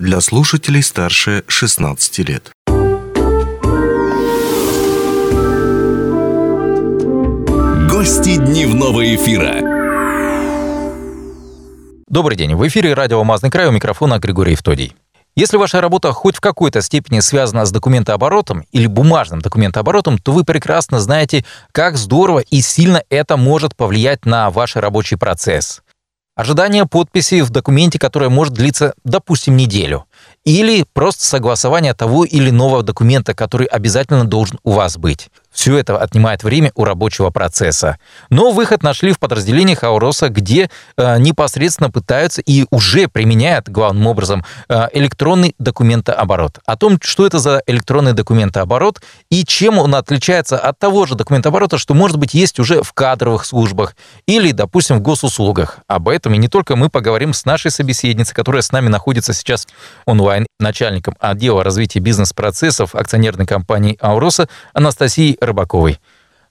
для слушателей старше 16 лет. Гости дневного эфира. Добрый день. В эфире радио «Алмазный край» у микрофона Григорий Евтодий. Если ваша работа хоть в какой-то степени связана с документооборотом или бумажным документооборотом, то вы прекрасно знаете, как здорово и сильно это может повлиять на ваш рабочий процесс. Ожидание подписи в документе, которое может длиться, допустим, неделю. Или просто согласование того или иного документа, который обязательно должен у вас быть. Все это отнимает время у рабочего процесса. Но выход нашли в подразделениях Ауроса, где э, непосредственно пытаются и уже применяют главным образом э, электронный документооборот. О том, что это за электронный документооборот и чем он отличается от того же документооборота, что, может быть, есть уже в кадровых службах или, допустим, в госуслугах. Об этом и не только мы поговорим с нашей собеседницей, которая с нами находится сейчас онлайн, начальником отдела развития бизнес-процессов акционерной компании Ауроса Анастасией Рыбаковой.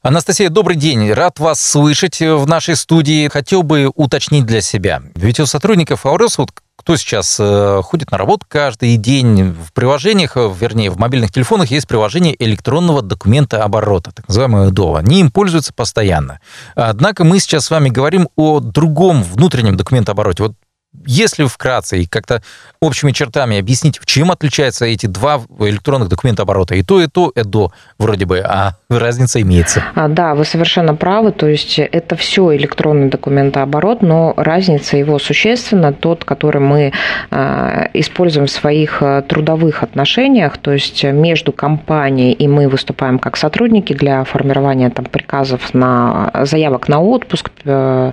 Анастасия, добрый день. Рад вас слышать в нашей студии. Хотел бы уточнить для себя. Ведь у сотрудников АОРС, вот кто сейчас э, ходит на работу каждый день, в приложениях, вернее, в мобильных телефонах есть приложение электронного документа оборота, так называемое ДО. Они им пользуются постоянно. Однако мы сейчас с вами говорим о другом внутреннем документообороте. Вот если вкратце и как-то общими чертами объяснить, чем отличаются эти два электронных документа оборота, и то, и то, ЭДО вроде бы, а разница имеется. А, да, вы совершенно правы, то есть это все электронный документооборот, но разница его существенна, тот, который мы а, используем в своих а, трудовых отношениях, то есть между компанией и мы выступаем как сотрудники для формирования там, приказов на заявок на отпуск, э,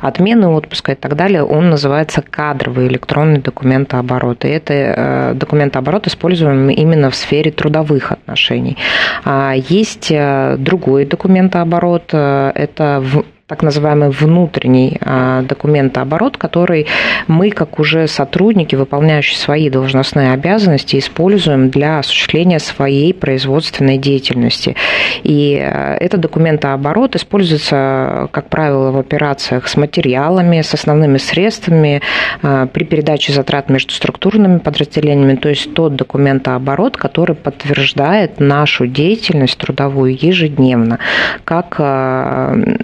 отмены отпуска и так далее, он называется кадровый электронный документооборот. И это э, документооборот используем именно в сфере трудовых отношений. А есть э, другой документооборот, э, это так называемый внутренний а, документооборот, который мы, как уже сотрудники, выполняющие свои должностные обязанности, используем для осуществления своей производственной деятельности. И а, этот документооборот используется, как правило, в операциях с материалами, с основными средствами, а, при передаче затрат между структурными подразделениями, то есть тот документооборот, который подтверждает нашу деятельность трудовую ежедневно, как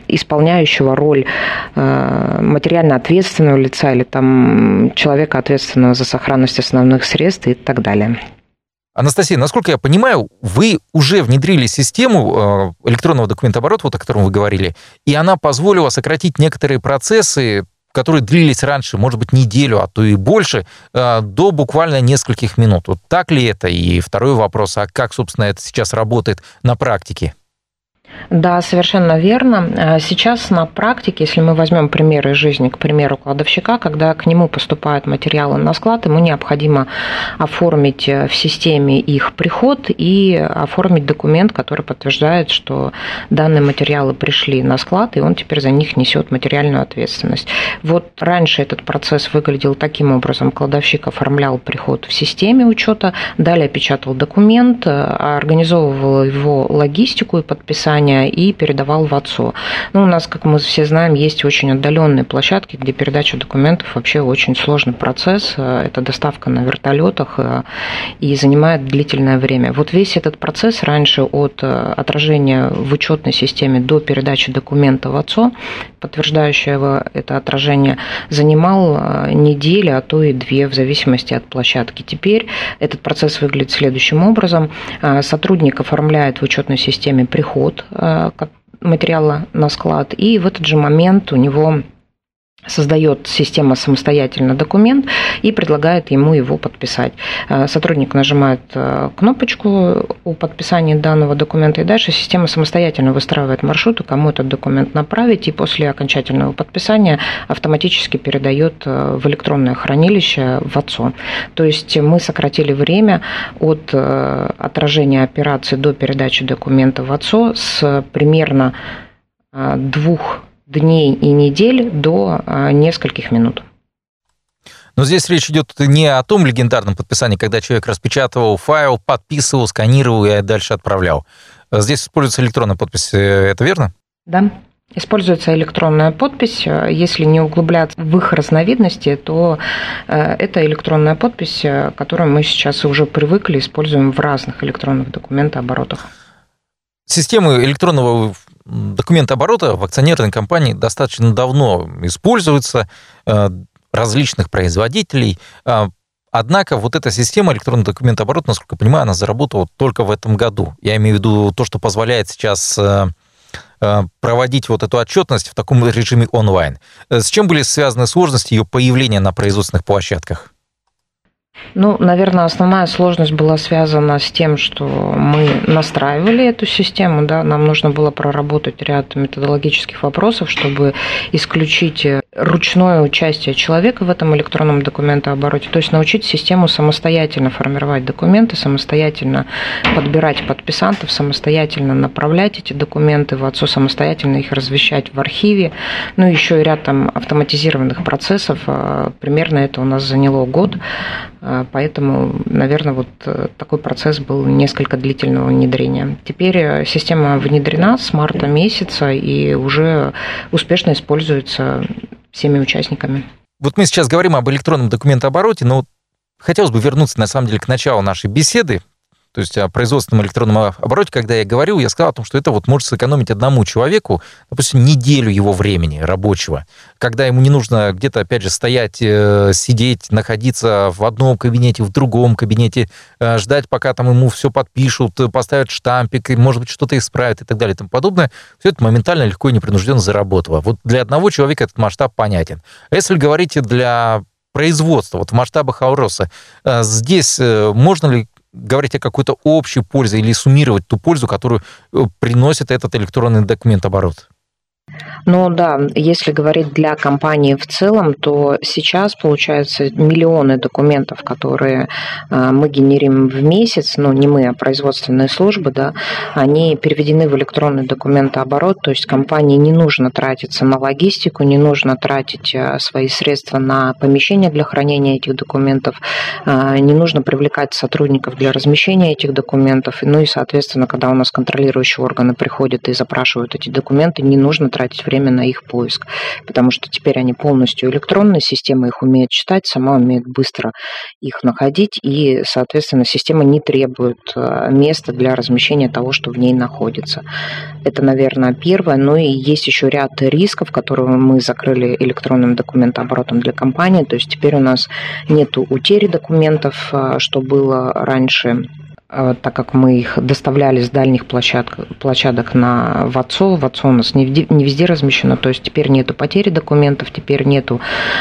исполняющий выполняющего роль э, материально ответственного лица или там человека, ответственного за сохранность основных средств и так далее. Анастасия, насколько я понимаю, вы уже внедрили систему э, электронного документооборота, вот о котором вы говорили, и она позволила сократить некоторые процессы, которые длились раньше, может быть, неделю, а то и больше, э, до буквально нескольких минут. Вот так ли это? И второй вопрос, а как, собственно, это сейчас работает на практике? Да, совершенно верно. А сейчас на практике, если мы возьмем примеры из жизни, к примеру, кладовщика, когда к нему поступают материалы на склад, ему необходимо оформить э, в системе их приход и оформить документ, который подтверждает, что данные материалы пришли на склад, и он теперь за них несет материальную ответственность. Вот раньше этот процесс выглядел таким образом. Кладовщик оформлял приход в системе учета, далее печатал документ, э, организовывал его логистику и подписание задания и передавал в ОЦО. Ну, у нас, как мы все знаем, есть очень отдаленные площадки, где передача документов вообще очень сложный процесс. Это доставка на вертолетах э, и занимает длительное время. Вот весь этот процесс раньше от э, отражения в учетной системе до передачи документа в ОЦО, подтверждающего это отражение, занимал э, недели, а то и две, в зависимости от площадки. Теперь этот процесс выглядит следующим образом. Сотрудник оформляет в учетной системе приход Э, материала на склад, и в этот же момент у него создает система самостоятельно документ и предлагает ему его подписать. Э, сотрудник нажимает э, кнопочку у подписания данного документа, и дальше система самостоятельно выстраивает маршрут, кому этот документ направить, и после окончательного подписания автоматически передает э, в электронное хранилище в ОЦО. То есть мы сократили время от отражения операции до передачи документа в ОЦО с примерно двух дней и недель до а, нескольких минут. Но здесь речь идет не о том легендарном подписании, когда человек распечатывал файл, подписывал, сканировал и дальше отправлял. Здесь используется электронная подпись, э, это верно? Да. Используется электронная подпись. Если не углубляться в их разновидности, то это электронная подпись, которую мы сейчас уже привыкли, используем в разных электронных документооборотах. Системы электронного документооборота в акционерной компании достаточно давно используются различных производителей. Однако вот эта система электронного документооборота, насколько я понимаю, она заработала только в этом году. Я имею в виду то, что позволяет сейчас э, э, проводить вот эту отчетность в таком режиме онлайн. Э, с чем были связаны сложности ее появления на производственных площадках? Ну, наверное, основная сложность была связана с тем, что мы настраивали эту систему, да, нам нужно было проработать ряд методологических вопросов, чтобы исключить ручное участие человека в этом электронном документообороте, то есть научить систему самостоятельно формировать документы, самостоятельно подбирать подписантов, самостоятельно направлять эти документы в отцу, самостоятельно их размещать в архиве, ну, еще и ряд там автоматизированных процессов, а, примерно это у нас заняло год, поэтому, наверное, вот э, такой процесс был несколько длительного внедрения. Теперь э, система внедрена с марта месяца и уже успешно используется всеми участниками. Вот мы сейчас говорим об электронном документообороте, но хотелось бы вернуться, на самом деле, к началу нашей беседы, то есть о производственном электронном обороте, когда я говорил, я сказал о том, что это вот может сэкономить одному человеку, допустим, неделю его времени рабочего, когда ему не нужно где-то, опять же, стоять, э, сидеть, находиться в одном кабинете, в другом кабинете, э, ждать, пока там ему все подпишут, поставят штампик, и, может быть, что-то исправят и так далее и тому подобное. Все это моментально, легко и непринужденно заработало. Вот для одного человека этот масштаб понятен. А если говорить для производства, вот в масштабах Ауроса, э, здесь можно ли говорить о какой-то общей пользе или суммировать ту пользу, которую э, приносит этот электронный документ оборот? Ну да, если говорить для компании в целом, то сейчас получается миллионы документов, которые а, мы генерим в месяц, ну не мы, а производственные службы, да, они переведены в электронный документооборот, то есть компании не нужно тратиться на логистику, не нужно тратить а, свои средства на помещение для хранения этих документов, а, не нужно привлекать сотрудников для размещения этих документов, ну и, соответственно, когда у нас контролирующие органы приходят и запрашивают эти документы, не нужно тратить время на их поиск, потому что теперь они полностью электронные, система их умеет читать, сама умеет быстро их находить, и, соответственно, система не требует э, места для размещения того, что в ней находится. Это, наверное, первое. Но и есть еще ряд рисков, которые мы закрыли электронным документооборотом для компании. То есть теперь у нас нет утери документов, э, что было раньше так как мы их доставляли с дальних площадок, площадок на ВАЦО. ВАЦО у нас не не везде размещено, то есть теперь нету потери документов, теперь нету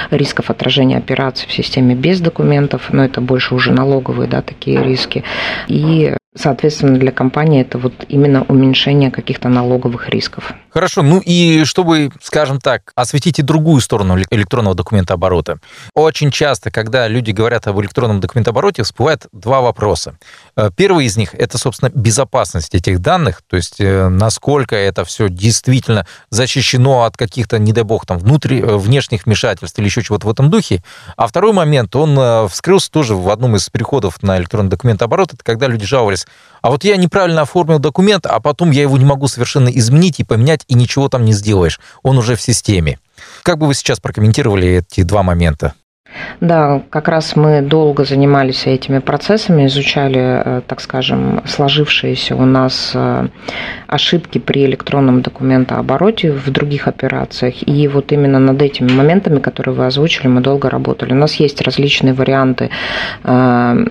рисков отражения операций в системе без документов, но это больше уже налоговые, да, такие риски. И Соответственно, для компании это вот именно уменьшение каких-то налоговых рисков. Хорошо, ну и чтобы, скажем так, осветить и другую сторону электронного документооборота. Очень часто, когда люди говорят об электронном документообороте, всплывает два вопроса. Э, первый из них – это, собственно, безопасность этих данных, то есть э, насколько это все действительно защищено от каких-то, не дай бог, там, внутри, э, внешних вмешательств или еще чего-то в этом духе. А второй момент, он вскрылся тоже в одном из переходов на электронный документооборот, это когда люди жаловались. А вот я неправильно оформил документ, а потом я его не могу совершенно изменить и поменять, и ничего там не сделаешь. Он уже в системе. Как бы вы сейчас прокомментировали эти два момента? Да, как раз мы долго занимались этими процессами, изучали, э, так скажем, сложившиеся у нас э, ошибки при электронном документообороте в других операциях. И вот именно над этими моментами, которые вы озвучили, мы долго работали. У нас есть различные варианты э,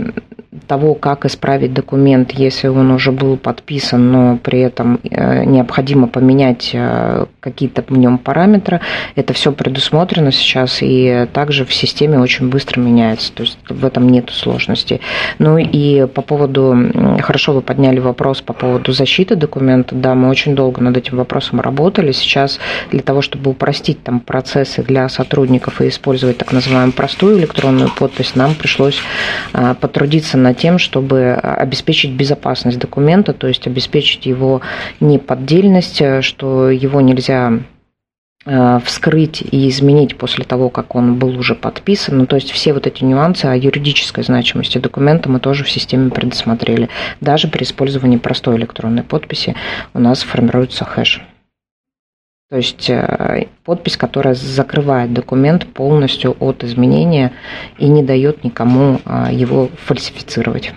того, как исправить документ, если он уже был подписан, но при этом э, необходимо поменять э, какие-то в нем параметры, это все предусмотрено сейчас и также в системе очень быстро меняется, то есть в этом нет сложностей. Ну и по поводу, хорошо вы подняли вопрос по поводу защиты документа, да, мы очень долго над этим вопросом работали, сейчас для того, чтобы упростить там процессы для сотрудников и использовать так называемую простую электронную подпись, нам пришлось э, потрудиться над тем, чтобы обеспечить безопасность документа, то есть обеспечить его неподдельность, что его нельзя э, вскрыть и изменить после того, как он был уже подписан. Ну, то есть все вот эти нюансы о юридической значимости документа мы тоже в системе предусмотрели. Даже при использовании простой электронной подписи у нас формируется хэш. То есть э, подпись, которая закрывает документ полностью от изменения и не дает никому а, его фальсифицировать.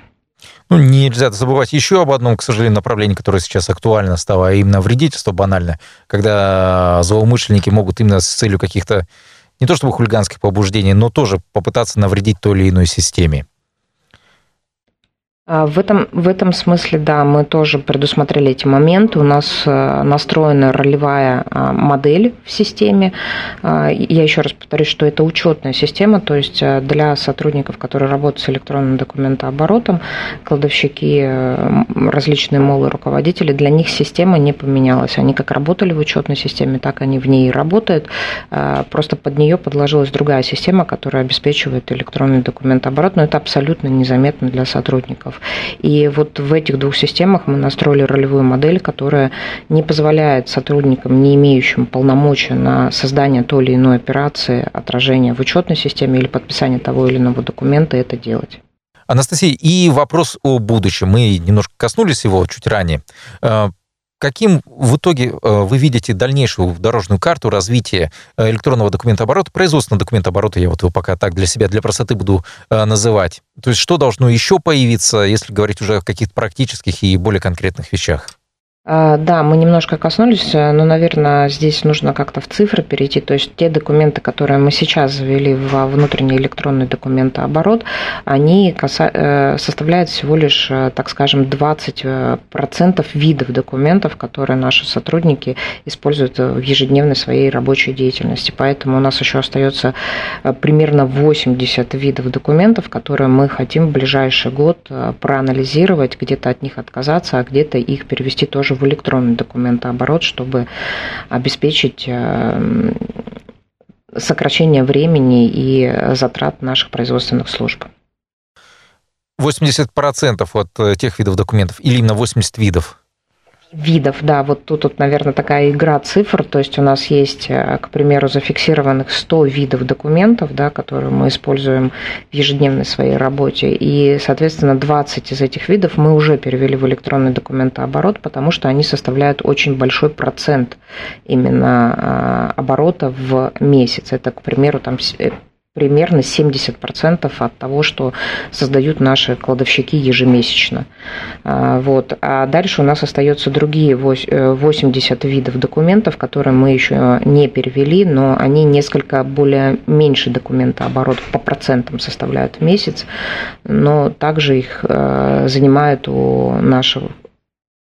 Ну, нельзя забывать еще об одном, к сожалению, направлении, которое сейчас актуально стало, а именно вредительство банальное, когда злоумышленники могут именно с целью каких-то не то чтобы хулиганских побуждений, но тоже попытаться навредить той или иной системе. А, в этом, в этом смысле, да, мы тоже предусмотрели эти моменты. У нас э, настроена ролевая а, модель в системе. А, я еще раз повторюсь, что это учетная система, то есть э, для сотрудников, которые работают с электронным документооборотом, кладовщики, э, различные молы, руководители, для них система не поменялась. Они как работали в учетной системе, так они в ней и работают. Просто под нее подложилась другая система, которая обеспечивает электронный документооборот, но это абсолютно незаметно для сотрудников системах. И вот в этих двух системах мы настроили ролевую модель, которая не позволяет сотрудникам, не имеющим полномочия на создание той или иной операции, отражения в учетной системе или подписание того или иного документа, это делать. Анастасия, и вопрос о будущем. Мы немножко коснулись его чуть ранее. Каким в итоге э, вы видите дальнейшую дорожную карту развития э, электронного документооборота, производственного документооборота, я вот его пока так для себя, для простоты буду э, называть. То есть что должно еще появиться, если говорить уже о каких-то практических и более конкретных вещах? А, да, мы немножко коснулись, э, но, наверное, здесь нужно как-то в цифры перейти. То есть те документы, которые мы сейчас завели в внутренний электронный документооборот, они э, составляют всего лишь, э, так скажем, 20% видов документов, которые наши сотрудники используют в ежедневной своей рабочей деятельности. Поэтому у нас еще остается примерно 80 видов документов, которые мы хотим в ближайший год проанализировать, где-то от них отказаться, а где-то их перевести тоже тоже в электронный документооборот, чтобы обеспечить э, сокращение времени и затрат наших производственных служб. 80% от э, тех видов документов или именно 80 видов? Видов, да, вот тут, вот, наверное, такая игра цифр, то есть у нас есть, э, к примеру, зафиксированных 100 видов документов, да, которые мы используем в ежедневной своей работе, и, соответственно, 20 из этих видов мы уже перевели в электронный документооборот, потому что они составляют очень большой процент именно а, оборота в месяц. Это, к примеру, там э, примерно 70% от того, что создают наши кладовщики ежемесячно. А, вот. А дальше у нас остается другие 80 э, видов документов, которые мы еще не перевели, но они несколько более меньше документооборот по процентам составляют в месяц, но также их э, занимает у наших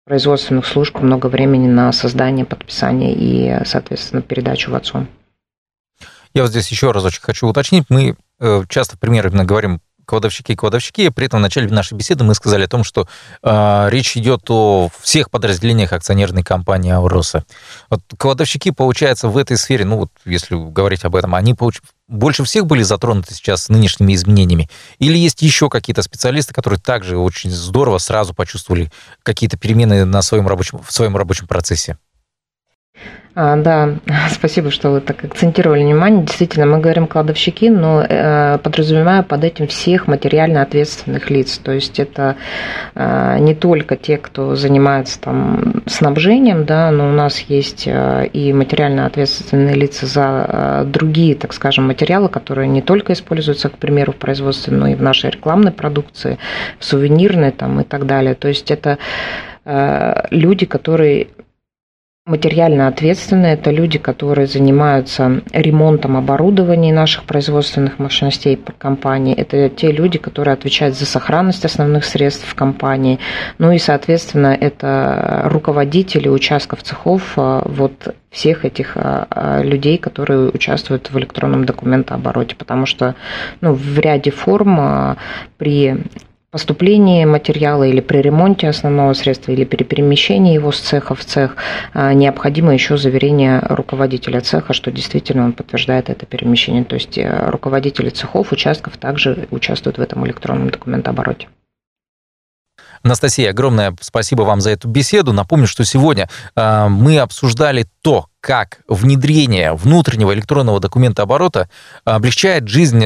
производственных служб много времени на создание, подписание и, соответственно, передачу в отцом. Я вот здесь еще разочек хочу уточнить. Мы э, часто примерно говорим кладовщики и кладовщики. При этом в начале нашей беседы мы сказали о том, что э, речь идет о всех подразделениях акционерной компании «Ауроса». Вот кладовщики, получается, в этой сфере, ну вот если говорить об этом, они получ... больше всех были затронуты сейчас нынешними изменениями? Или есть еще какие-то специалисты, которые также очень здорово сразу почувствовали какие-то перемены на своем рабочем, в своем рабочем процессе? А, да, спасибо, что вы так акцентировали внимание. Действительно, мы говорим кладовщики, но э, подразумевая под этим всех материально ответственных лиц. То есть это э, не только те, кто занимается там снабжением, да, но у нас есть э, и материально ответственные лица за другие, так скажем, материалы, которые не только используются, к примеру, в производстве, но и в нашей рекламной продукции, в сувенирной там и так далее. То есть это люди, которые Материально ответственные – это люди, которые занимаются ремонтом оборудования наших производственных мощностей компании. Это те люди, которые отвечают за сохранность основных средств в компании. Ну и, соответственно, это руководители участков цехов а, вот всех этих а, а, людей, которые участвуют в электронном документообороте. Потому что ну, в ряде форм при поступлении материала или при ремонте основного средства или при перемещении его с цеха в цех а, необходимо еще заверение руководителя цеха, что действительно он подтверждает это перемещение. То есть э, руководители цехов, участков также участвуют в этом электронном документообороте. Анастасия, огромное спасибо вам за эту беседу. Напомню, что сегодня э, мы обсуждали то, как внедрение внутреннего электронного документа оборота облегчает жизнь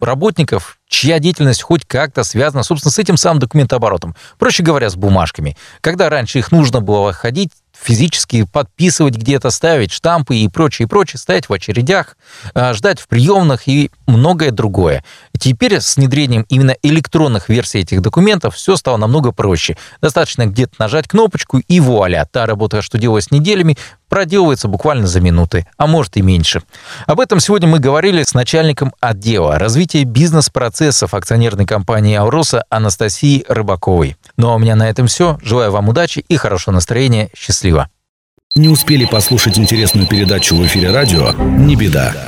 работников, чья деятельность хоть как-то связана, собственно, с этим самым документооборотом. Проще говоря, с бумажками. Когда раньше их нужно было ходить, физически подписывать где-то, ставить штампы и прочее, и прочее, стоять в очередях, а, ждать в приемных и многое другое. Теперь с внедрением именно электронных версий этих документов все стало намного проще. Достаточно где-то нажать кнопочку и вуаля, та работа, что делалась неделями, проделывается буквально за минуты, а может и меньше. Об этом сегодня мы говорили с начальником отдела развития бизнес-процессов акционерной компании «Ауроса» Анастасией Рыбаковой. Ну а у меня на этом все. Желаю вам удачи и хорошего настроения. Счастливо. Не успели послушать интересную передачу в эфире радио? Не беда.